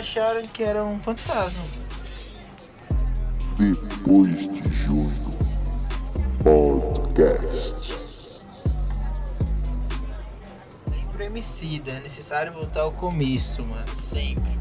acharam que era um fantasma. Depois de junho. Podcast. Lembra Emicida, é necessário voltar ao começo, mano, sempre.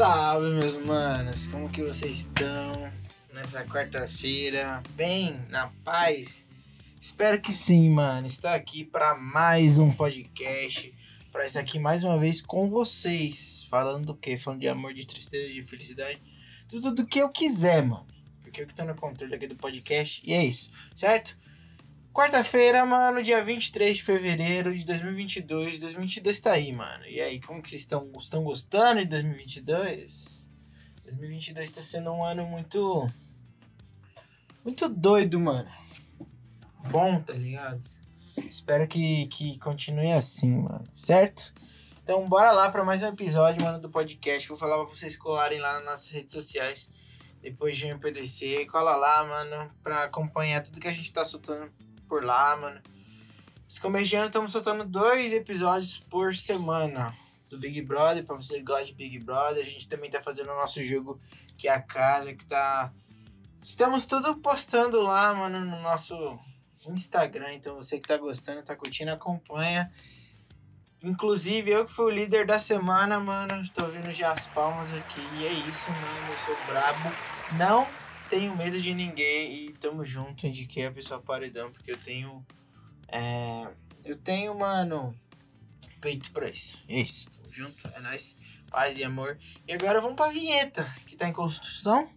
Salve, meus manos, como que vocês estão nessa quarta-feira? Bem, na paz? Espero que sim, mano. Está aqui para mais um podcast, para estar aqui mais uma vez com vocês, falando do que? Falando de amor, de tristeza, de felicidade, tudo do que eu quiser, mano. Porque eu que tô no controle aqui do podcast e é isso, certo? Quarta-feira, mano, dia 23 de fevereiro de 2022. 2022 tá aí, mano. E aí, como que vocês estão, estão gostando de 2022? 2022 tá sendo um ano muito. Muito doido, mano. Bom, tá ligado? Espero que, que continue assim, mano. Certo? Então, bora lá pra mais um episódio, mano, do podcast. Vou falar pra vocês colarem lá nas nossas redes sociais. Depois de um PDC. Cola lá, mano, pra acompanhar tudo que a gente tá soltando por lá, mano. Esse começo de ano estamos soltando dois episódios por semana do Big Brother, pra você que gosta de Big Brother. A gente também tá fazendo o nosso jogo, que é a casa, que tá. Estamos tudo postando lá, mano, no nosso Instagram. Então você que tá gostando, tá curtindo, acompanha. Inclusive, eu que fui o líder da semana, mano. Tô ouvindo já as palmas aqui. E é isso, mano. Eu sou brabo. Não tenho medo de ninguém e tamo junto. Indiquei a pessoa paredão porque eu tenho. É, eu tenho, mano, peito pra isso. É isso, tamo junto, é nóis. Paz e amor. E agora vamos pra vinheta que tá em construção.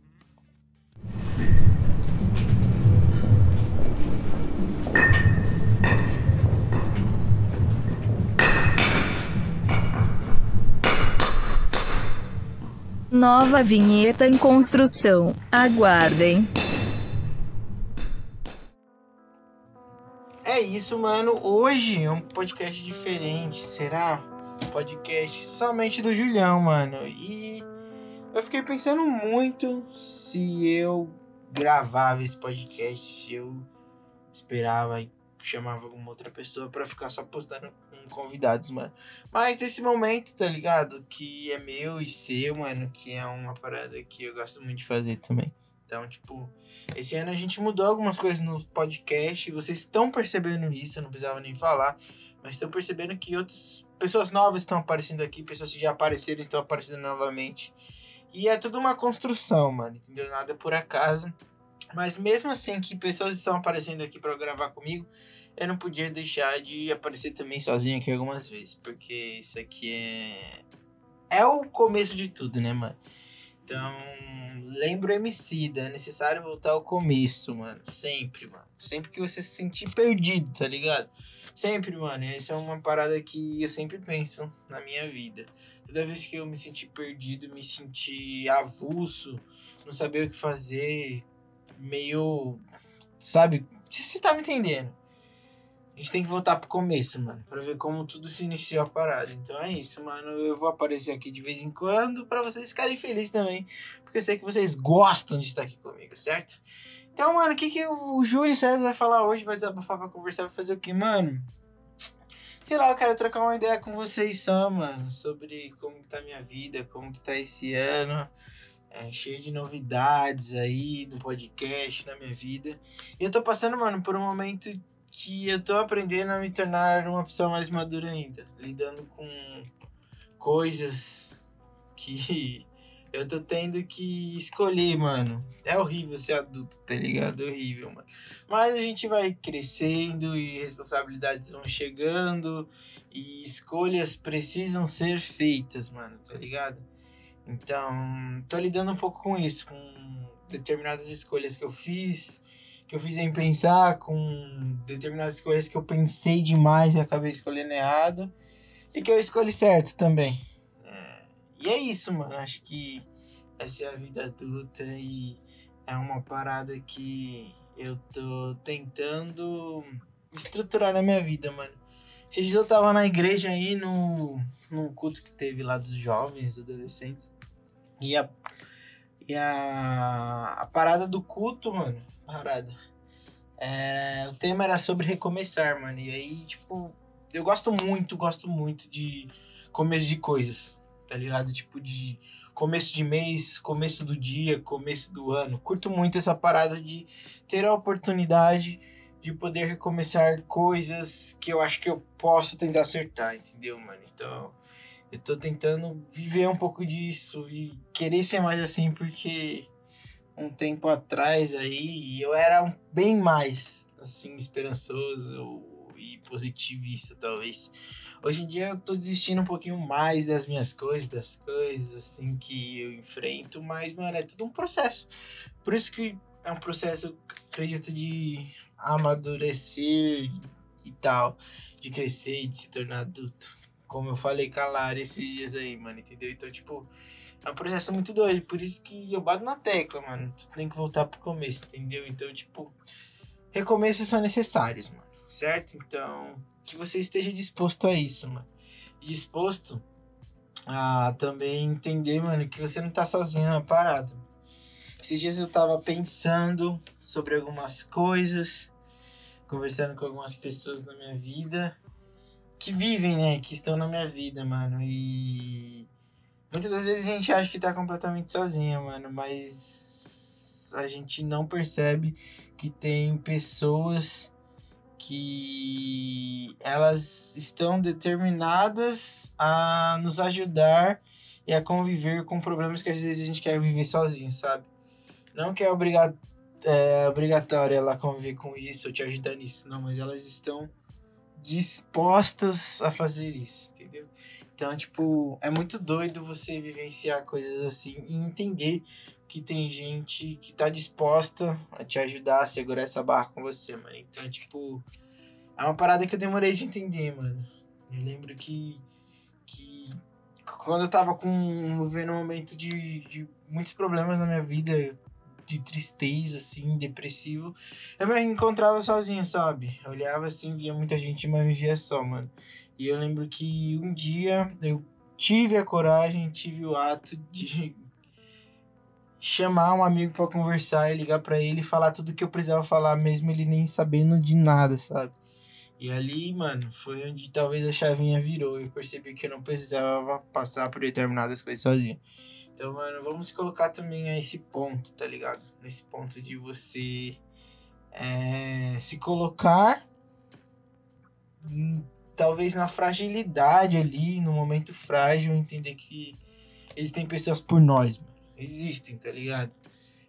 Nova vinheta em construção. Aguardem. É isso, mano. Hoje é um podcast diferente, será? Um podcast somente do Julião, mano. E eu fiquei pensando muito se eu gravava esse podcast, se eu esperava e chamava alguma outra pessoa pra ficar só postando convidados, mano. Mas esse momento, tá ligado? Que é meu e seu, mano, que é uma parada que eu gosto muito de fazer também. Então, tipo, esse ano a gente mudou algumas coisas no podcast vocês estão percebendo isso, eu não precisava nem falar, mas estão percebendo que outras pessoas novas estão aparecendo aqui, pessoas que já apareceram estão aparecendo novamente. E é tudo uma construção, mano, entendeu? Nada por acaso. Mas mesmo assim que pessoas estão aparecendo aqui para gravar comigo, eu não podia deixar de aparecer também sozinho aqui algumas vezes, porque isso aqui é é o começo de tudo, né, mano? Então, lembra o Emicida, é necessário voltar ao começo, mano. Sempre, mano. Sempre que você se sentir perdido, tá ligado? Sempre, mano. Essa é uma parada que eu sempre penso na minha vida. Toda vez que eu me senti perdido, me senti avulso, não saber o que fazer, meio. Sabe? Você tá me entendendo? A gente tem que voltar pro começo, mano, pra ver como tudo se iniciou a parada. Então é isso, mano. Eu vou aparecer aqui de vez em quando pra vocês ficarem felizes também. Porque eu sei que vocês gostam de estar aqui comigo, certo? Então, mano, o que, que o Júlio César vai falar hoje? Vai desabafar pra conversar, vai fazer o quê, mano? Sei lá, eu quero trocar uma ideia com vocês só, mano, sobre como que tá minha vida, como que tá esse ano. É, cheio de novidades aí do podcast na minha vida. E eu tô passando, mano, por um momento que eu tô aprendendo a me tornar uma pessoa mais madura ainda, lidando com coisas que eu tô tendo que escolher, mano. É horrível ser adulto, tá ligado? É horrível, mano. Mas a gente vai crescendo e responsabilidades vão chegando e escolhas precisam ser feitas, mano, tá ligado? Então, tô lidando um pouco com isso, com determinadas escolhas que eu fiz que eu fiz em pensar com determinadas coisas que eu pensei demais e acabei escolhendo errado. E que eu escolhi certo também. É, e é isso, mano. Acho que essa é a vida adulta e é uma parada que eu tô tentando estruturar na minha vida, mano. Esses dias eu tava na igreja aí no, no culto que teve lá dos jovens, adolescentes. E a, e a, a parada do culto, mano, parada. É, o tema era sobre recomeçar, mano. E aí, tipo, eu gosto muito, gosto muito de começo de coisas, tá ligado? Tipo, de começo de mês, começo do dia, começo do ano. Curto muito essa parada de ter a oportunidade de poder recomeçar coisas que eu acho que eu posso tentar acertar, entendeu, mano? Então, eu tô tentando viver um pouco disso e querer ser mais assim, porque um tempo atrás aí eu era bem mais, assim, esperançoso e positivista, talvez. Hoje em dia eu tô desistindo um pouquinho mais das minhas coisas, das coisas assim que eu enfrento, mas, mano, é tudo um processo. Por isso que é um processo, acredito, de amadurecer e tal, de crescer e de se tornar adulto. Como eu falei com a Lara esses dias aí, mano, entendeu? Então, tipo, é um processo muito doido, por isso que eu bato na tecla, mano. Tu tem que voltar pro começo, entendeu? Então, tipo, recomeços são necessários, mano, certo? Então, que você esteja disposto a isso, mano. Disposto a também entender, mano, que você não tá sozinho na parada. Esses dias eu tava pensando sobre algumas coisas, conversando com algumas pessoas na minha vida, que vivem, né, que estão na minha vida, mano, e muitas das vezes a gente acha que tá completamente sozinha, mano, mas a gente não percebe que tem pessoas que elas estão determinadas a nos ajudar e a conviver com problemas que às vezes a gente quer viver sozinho, sabe? Não que é, obrigado, é obrigatório ela conviver com isso ou te ajudar nisso, não, mas elas estão dispostas a fazer isso, entendeu? Então, tipo, é muito doido você vivenciar coisas assim e entender que tem gente que tá disposta a te ajudar a segurar essa barra com você, mano. Então, tipo, é uma parada que eu demorei de entender, mano. Eu lembro que, que quando eu tava com, vendo um momento de, de muitos problemas na minha vida, de tristeza, assim, depressivo, eu me encontrava sozinho, sabe? Eu olhava assim, via muita gente, mas me via só, mano. E eu lembro que um dia eu tive a coragem, tive o ato de chamar um amigo para conversar e ligar para ele e falar tudo que eu precisava falar, mesmo ele nem sabendo de nada, sabe? E ali, mano, foi onde talvez a chavinha virou. Eu percebi que eu não precisava passar por determinadas coisas sozinho. Então, mano, vamos colocar também a esse ponto, tá ligado? Nesse ponto de você é, se colocar talvez na fragilidade ali, no momento frágil, entender que existem pessoas por nós, mano existem, tá ligado?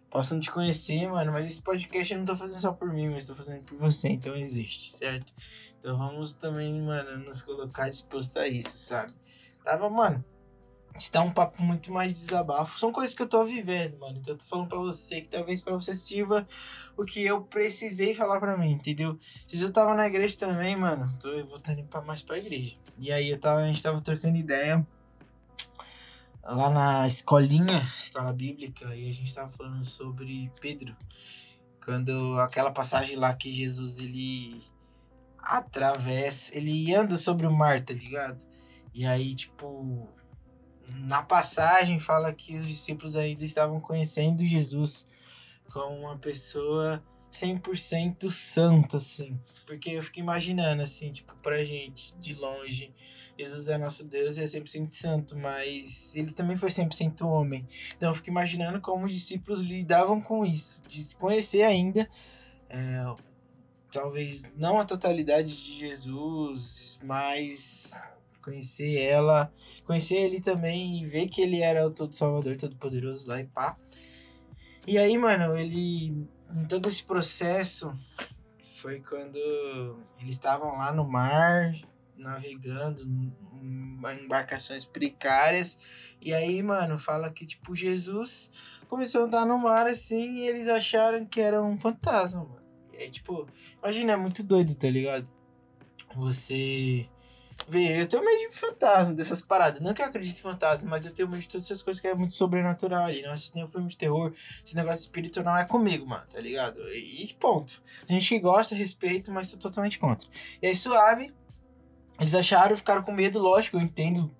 Posso não te conhecer, mano, mas esse podcast eu não tô fazendo só por mim, mas tô fazendo por você, então existe, certo? Então vamos também, mano, nos colocar disposto a isso, sabe? Tava, mano, está um papo muito mais desabafo. São coisas que eu tô vivendo, mano. Então eu tô falando pra você que talvez para você sirva o que eu precisei falar pra mim, entendeu? Se eu tava na igreja também, mano, tô voltando pra mais pra igreja. E aí eu tava, a gente tava trocando ideia lá na escolinha, escola bíblica, e a gente estava falando sobre Pedro. Quando aquela passagem lá que Jesus ele atravessa, ele anda sobre o mar, tá ligado? E aí, tipo, na passagem fala que os discípulos ainda estavam conhecendo Jesus como uma pessoa 100% santa, assim. Porque eu fico imaginando, assim, tipo, pra gente, de longe, Jesus é nosso Deus e é 100% santo, mas ele também foi 100% homem. Então eu fico imaginando como os discípulos lidavam com isso, de se conhecer ainda, é, talvez não a totalidade de Jesus, mas conhecer ela, conhecer ele também e ver que ele era o todo salvador, todo poderoso lá e pá. E aí, mano, ele em todo esse processo foi quando eles estavam lá no mar, navegando em embarcações precárias. E aí, mano, fala que, tipo, Jesus começou a andar no mar assim e eles acharam que era um fantasma, mano. Tipo, imagina, é muito doido, tá ligado? Você Vê, eu tenho medo de fantasma, dessas paradas. Não que eu acredite em fantasma, mas eu tenho medo de todas essas coisas que é muito sobrenatural ali. Não assisto nenhum filme de terror. Esse negócio de espírito não é comigo, mano, tá ligado? E, ponto. Tem gente que gosta, respeito, mas sou totalmente contra. E aí, suave. Eles acharam, ficaram com medo, lógico, eu entendo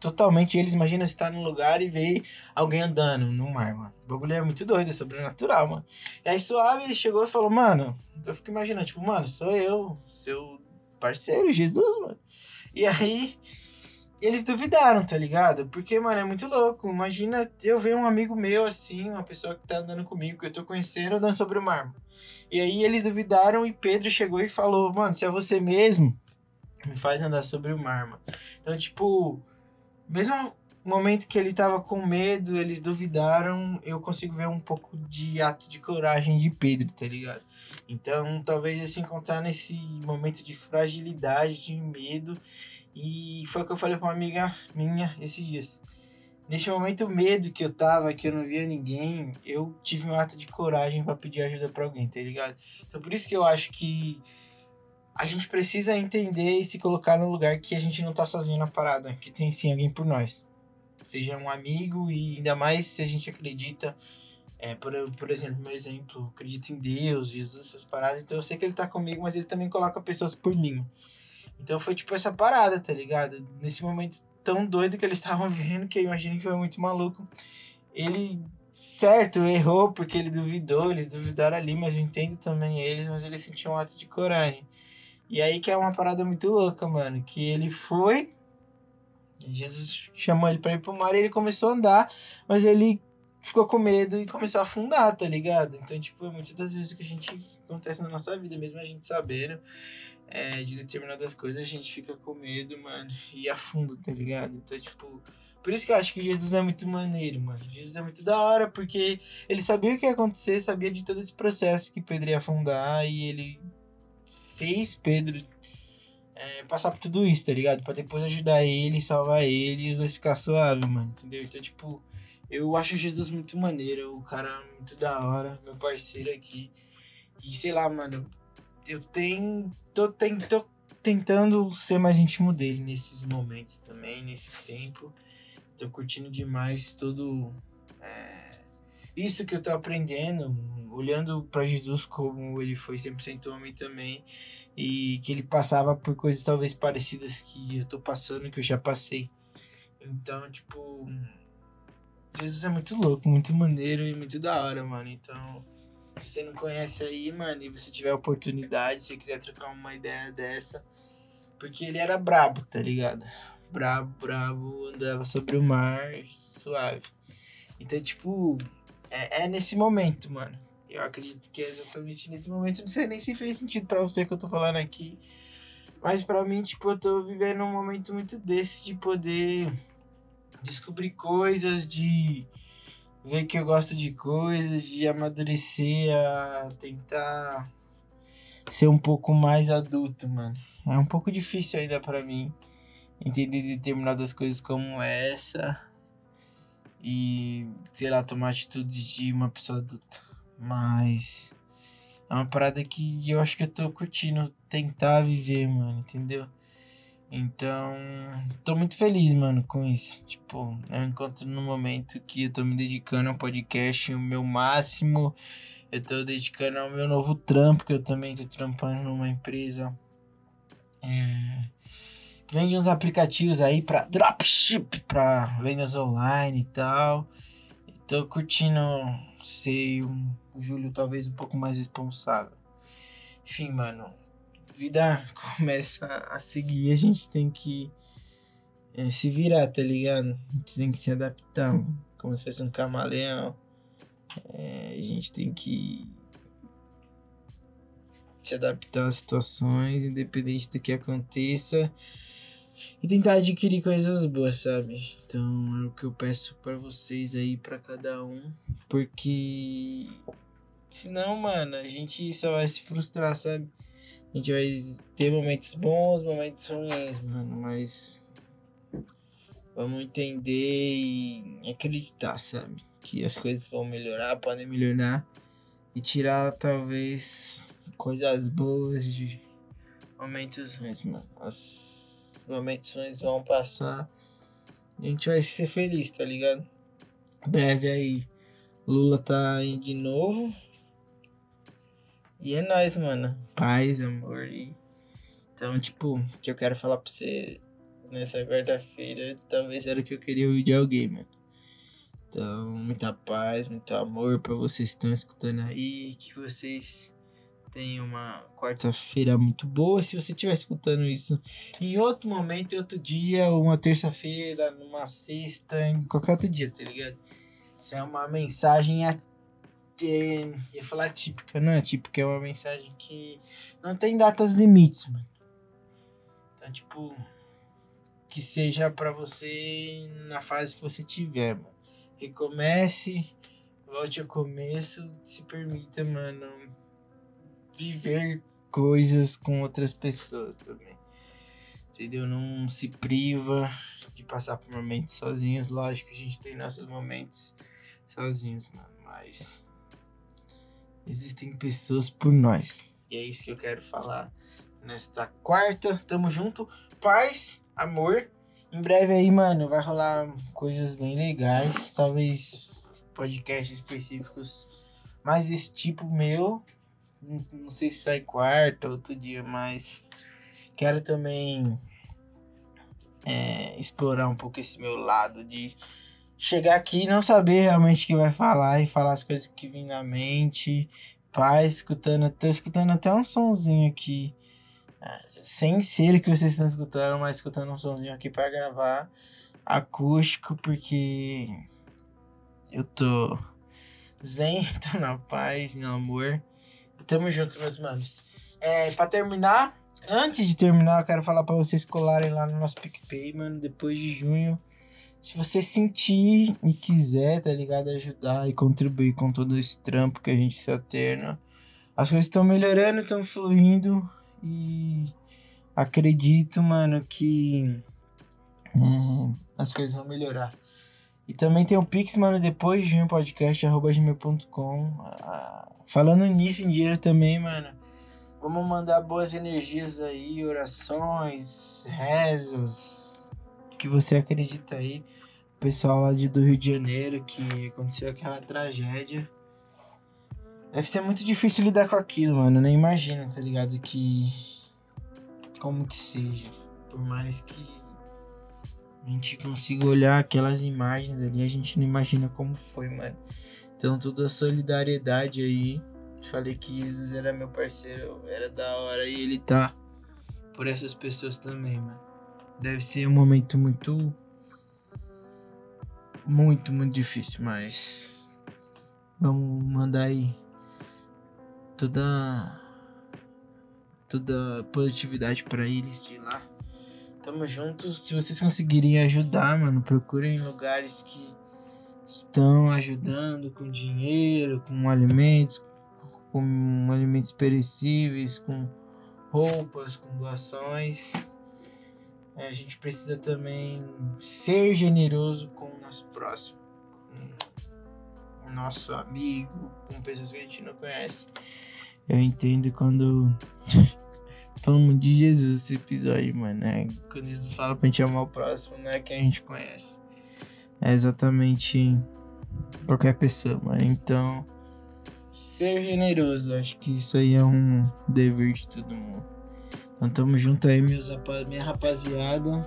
totalmente eles. Imagina você tá num lugar e vê alguém andando no mar, mano. O bagulho é muito doido, é sobrenatural, mano. E aí suave, ele chegou e falou, mano, eu fico imaginando, tipo, mano, sou eu, seu parceiro, Jesus, mano. E aí, eles duvidaram, tá ligado? Porque, mano, é muito louco. Imagina eu ver um amigo meu assim, uma pessoa que tá andando comigo, que eu tô conhecendo, andando sobre o mar. E aí eles duvidaram e Pedro chegou e falou: Mano, se é você mesmo, me faz andar sobre o mano. Então, tipo, mesmo momento que ele tava com medo, eles duvidaram, eu consigo ver um pouco de ato de coragem de Pedro, tá ligado? Então, talvez se encontrar nesse momento de fragilidade, de medo e foi o que eu falei pra uma amiga minha esses dias. Neste momento, medo que eu tava, que eu não via ninguém, eu tive um ato de coragem para pedir ajuda para alguém, tá ligado? Então por isso que eu acho que a gente precisa entender e se colocar no lugar que a gente não tá sozinho na parada, que tem sim alguém por nós. Seja um amigo e ainda mais se a gente acredita, é, por, por exemplo, meu exemplo, acredito em Deus, Jesus, essas paradas, então eu sei que ele tá comigo, mas ele também coloca pessoas por mim. Então foi tipo essa parada, tá ligado? Nesse momento tão doido que eles estavam vivendo, que eu imagino que foi muito maluco. Ele, certo, errou porque ele duvidou, eles duvidaram ali, mas eu entendo também eles, mas ele sentiu um ato de coragem. E aí que é uma parada muito louca, mano, que ele foi, Jesus chamou ele pra ir pro mar e ele começou a andar, mas ele ficou com medo e começou a afundar, tá ligado? Então, tipo, é muitas das vezes que a gente acontece na nossa vida, mesmo a gente sabendo é, de determinadas coisas, a gente fica com medo, mano, e afunda, tá ligado? Então, tipo, por isso que eu acho que Jesus é muito maneiro, mano. Jesus é muito da hora, porque ele sabia o que ia acontecer, sabia de todo esse processo que Pedro ia afundar, e ele fez Pedro é, passar por tudo isso, tá ligado? Pra depois ajudar ele, salvar ele e os dois ficar suave, mano, entendeu? Então, tipo, eu acho Jesus muito maneiro, o cara muito da hora, meu parceiro aqui. E sei lá, mano, eu tenho. Tô, tenho, tô tentando ser mais íntimo dele nesses momentos também, nesse tempo. Tô curtindo demais todo. Isso que eu tô aprendendo, olhando para Jesus como ele foi 100% homem também, e que ele passava por coisas talvez parecidas que eu tô passando, que eu já passei. Então, tipo. Jesus é muito louco, muito maneiro e muito da hora, mano. Então se você não conhece aí, mano, e você tiver oportunidade, se quiser trocar uma ideia dessa. Porque ele era brabo, tá ligado? Brabo, brabo, andava sobre o mar, suave. Então, tipo, é, é nesse momento, mano. Eu acredito que é exatamente nesse momento. Não sei nem se fez sentido para você que eu tô falando aqui. Mas para mim, tipo, eu tô vivendo um momento muito desse de poder descobrir coisas, de ver que eu gosto de coisas, de amadurecer a tentar ser um pouco mais adulto, mano. É um pouco difícil ainda para mim entender determinadas coisas como essa e, sei lá, tomar atitude de uma pessoa adulta. Mas é uma parada que eu acho que eu tô curtindo tentar viver, mano, entendeu? Então, tô muito feliz, mano, com isso. Tipo, eu encontro no momento que eu tô me dedicando ao podcast o meu máximo. Eu tô dedicando ao meu novo trampo, que eu também tô trampando numa empresa. É, vende uns aplicativos aí pra dropship, pra vendas online e tal. Tô curtindo ser um Júlio talvez um pouco mais responsável. Enfim, mano, vida começa a seguir, a gente tem que é, se virar, tá ligado? A gente tem que se adaptar, como se fosse um camaleão. É, a gente tem que se adaptar às situações, independente do que aconteça. E tentar adquirir coisas boas, sabe? Então é o que eu peço para vocês aí, para cada um. Porque senão, mano, a gente só vai se frustrar, sabe? A gente vai ter momentos bons, momentos ruins, mano, mas vamos entender e acreditar, sabe? Que as coisas vão melhorar, podem melhorar e tirar talvez coisas boas de momentos ruins, mano. Os momentos vão passar a gente vai ser feliz, tá ligado? Breve aí, Lula tá aí de novo. E é nóis, mano. Paz, amor. Então, tipo, o que eu quero falar pra você nessa quarta-feira, talvez era o que eu queria ouvir de alguém, mano. Então, muita paz, muito amor pra vocês que estão escutando aí. Que vocês tenham uma quarta-feira muito boa. Se você estiver escutando isso em outro momento, em outro dia, uma terça-feira, numa sexta, em qualquer outro dia, tá ligado? Isso é uma mensagem até. ia falar típica, não é típica, é uma mensagem que não tem datas limites, mano. Então, tipo, que seja pra você na fase que você tiver, mano. Recomece, volte ao começo, se permita, mano, viver coisas com outras pessoas também. Entendeu? Não se priva de passar por momentos sozinhos. Lógico que a gente tem nossos momentos sozinhos, mano. Mas existem pessoas por nós. E é isso que eu quero falar nesta quarta. Tamo junto. Paz, amor. Em breve aí, mano, vai rolar coisas bem legais. Talvez podcasts específicos mais desse tipo meu. Não, sei se sai quarta, outro dia, mas quero também é, explorar um pouco esse meu lado de chegar aqui e não saber realmente o que vai falar e falar as coisas que vêm na mente. Pai, escutando, tô escutando até um sonzinho aqui. Sem ser o que vocês estão escutando, mas escutando um sonzinho aqui para gravar acústico, porque eu tô zen, tô na paz, no amor. Tamo junto, meus manos. É, pra terminar, antes de terminar, eu quero falar pra vocês colarem lá no nosso PicPay, mano, depois de junho. Se você sentir e quiser, tá ligado? Ajudar e contribuir com todo esse trampo que a gente está tendo. As coisas estão melhorando, estão fluindo. E acredito, mano, que é, as coisas vão melhorar. E também tem o Pix, mano, depois de um podcast, arroba gmail.com. Ah, falando nisso, em dinheiro também, mano. Vamos mandar boas energias aí, orações, rezas, que você acredita aí. O pessoal lá de, do Rio de Janeiro, que aconteceu aquela tragédia. Deve ser muito difícil lidar com aquilo, mano. Nem imagino, tá ligado? Que. Como que seja. Por mais que a gente consiga olhar aquelas imagens ali, a gente não imagina como foi, mano. Então, toda a solidariedade aí. Falei que Jesus era meu parceiro, era da hora e ele tá por essas pessoas também, mano. Deve ser um momento muito. Muito, muito difícil, mas. Vamos mandar aí toda. toda positividade pra eles de lá. Tamo junto. Se vocês conseguirem ajudar, mano, procurem lugares que estão ajudando com dinheiro, com alimentos, com alimentos perecíveis, com roupas, com doações. É, a gente precisa também ser generoso com o nosso próximo, com o nosso amigo, com pessoas que a gente não conhece. Eu entendo quando falamos de Jesus esse episódio, mano. Né? Quando Jesus fala pra gente amar o próximo, não é quem a gente conhece. É exatamente qualquer pessoa, mano. Então, ser generoso, acho que isso aí é um dever de todo mundo. Então, tamo junto aí, meus, rapa- minha rapaziada.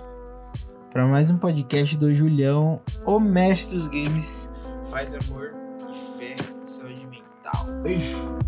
Pra mais um podcast do Julião, o mestre dos games. Paz, amor e fé, saúde mental. Beijo!